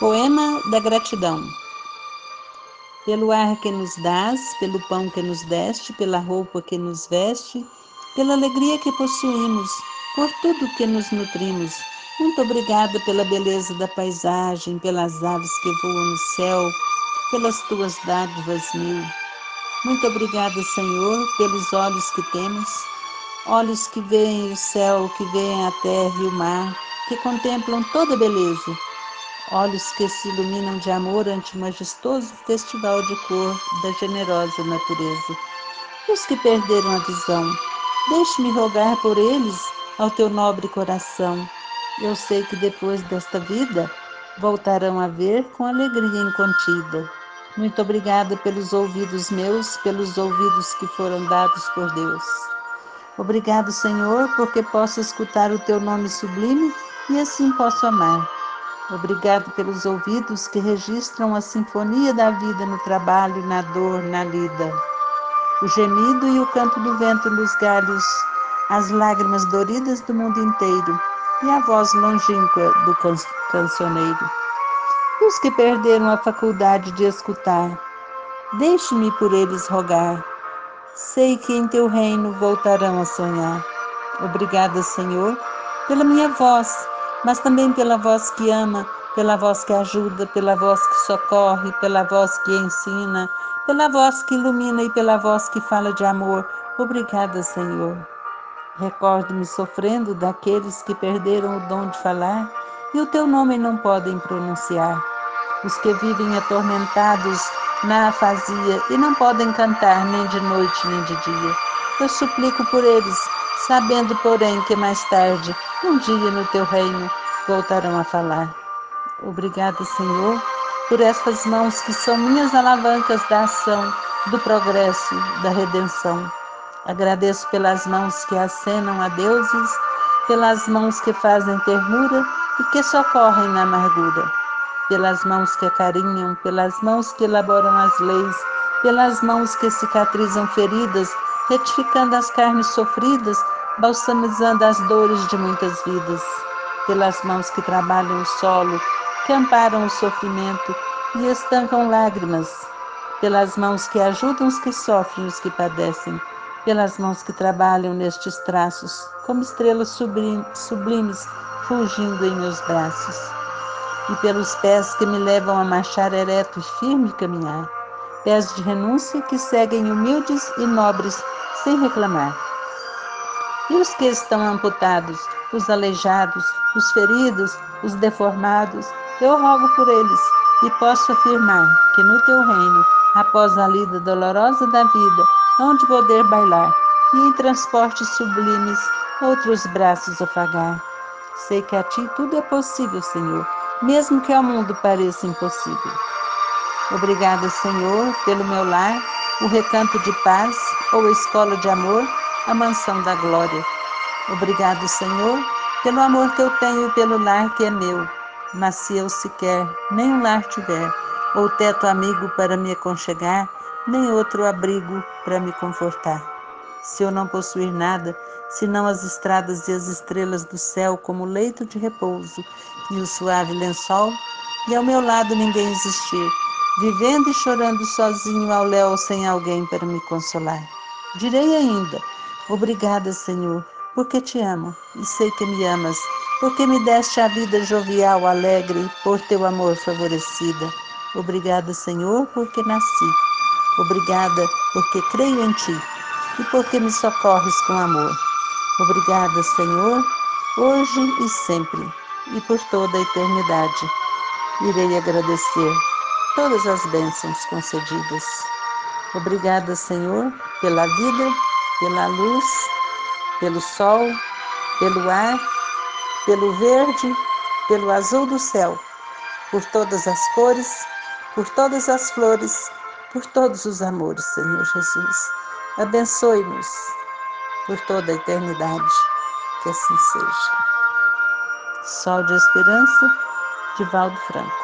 Poema da gratidão. Pelo ar que nos dás, pelo pão que nos deste, pela roupa que nos veste, pela alegria que possuímos, por tudo que nos nutrimos. Muito obrigada pela beleza da paisagem, pelas aves que voam no céu, pelas tuas dádivas mil. Muito obrigada, Senhor, pelos olhos que temos, olhos que veem o céu, que veem a terra e o mar, que contemplam toda beleza olhos que se iluminam de amor ante o majestoso festival de cor da generosa natureza. E os que perderam a visão, deixe-me rogar por eles ao teu nobre coração. Eu sei que depois desta vida voltarão a ver com alegria incontida. Muito obrigada pelos ouvidos meus, pelos ouvidos que foram dados por Deus. Obrigado, Senhor, porque posso escutar o teu nome sublime e assim posso amar. Obrigado pelos ouvidos que registram a sinfonia da vida no trabalho, na dor, na lida. O gemido e o canto do vento nos galhos, as lágrimas doridas do mundo inteiro e a voz longínqua do can cancioneiro. E os que perderam a faculdade de escutar, deixe-me por eles rogar. Sei que em teu reino voltarão a sonhar. Obrigada, Senhor, pela minha voz mas também pela voz que ama, pela voz que ajuda, pela voz que socorre, pela voz que ensina, pela voz que ilumina e pela voz que fala de amor. Obrigada, Senhor. Recordo-me sofrendo daqueles que perderam o dom de falar e o teu nome não podem pronunciar. Os que vivem atormentados na afasia e não podem cantar nem de noite nem de dia. Eu suplico por eles, sabendo, porém, que mais tarde um dia no teu reino voltarão a falar. Obrigada, Senhor, por estas mãos que são minhas alavancas da ação, do progresso, da redenção. Agradeço pelas mãos que acenam a deuses, pelas mãos que fazem ternura e que socorrem na amargura, pelas mãos que acarinham, pelas mãos que elaboram as leis, pelas mãos que cicatrizam feridas, retificando as carnes sofridas, balsamizando as dores de muitas vidas, pelas mãos que trabalham o solo, que amparam o sofrimento e estancam lágrimas, pelas mãos que ajudam os que sofrem os que padecem, pelas mãos que trabalham nestes traços, como estrelas sublimes fugindo em meus braços, e pelos pés que me levam a marchar ereto e firme caminhar, pés de renúncia que seguem humildes e nobres sem reclamar e os que estão amputados, os aleijados, os feridos, os deformados, eu rogo por eles e posso afirmar que no teu reino, após a lida dolorosa da vida, hão de poder bailar e em transportes sublimes outros braços afagar. Sei que a ti tudo é possível, Senhor, mesmo que ao mundo pareça impossível. Obrigada, Senhor, pelo meu lar, o recanto de paz ou escola de amor a mansão da glória. Obrigado, Senhor, pelo amor que eu tenho e pelo lar que é meu. Mas se eu sequer nem um lar tiver, ou teto amigo para me aconchegar, nem outro abrigo para me confortar. Se eu não possuir nada, senão as estradas e as estrelas do céu como leito de repouso e o suave lençol, e ao meu lado ninguém existir, vivendo e chorando sozinho ao léu sem alguém para me consolar. Direi ainda, Obrigada, Senhor, porque te amo e sei que me amas, porque me deste a vida jovial, alegre, por teu amor favorecida. Obrigada, Senhor, porque nasci. Obrigada, porque creio em ti e porque me socorres com amor. Obrigada, Senhor, hoje e sempre e por toda a eternidade. Irei agradecer todas as bênçãos concedidas. Obrigada, Senhor, pela vida pela luz, pelo sol, pelo ar, pelo verde, pelo azul do céu, por todas as cores, por todas as flores, por todos os amores, Senhor Jesus. Abençoe-nos por toda a eternidade. Que assim seja. Sol de Esperança, de Valdo Franco.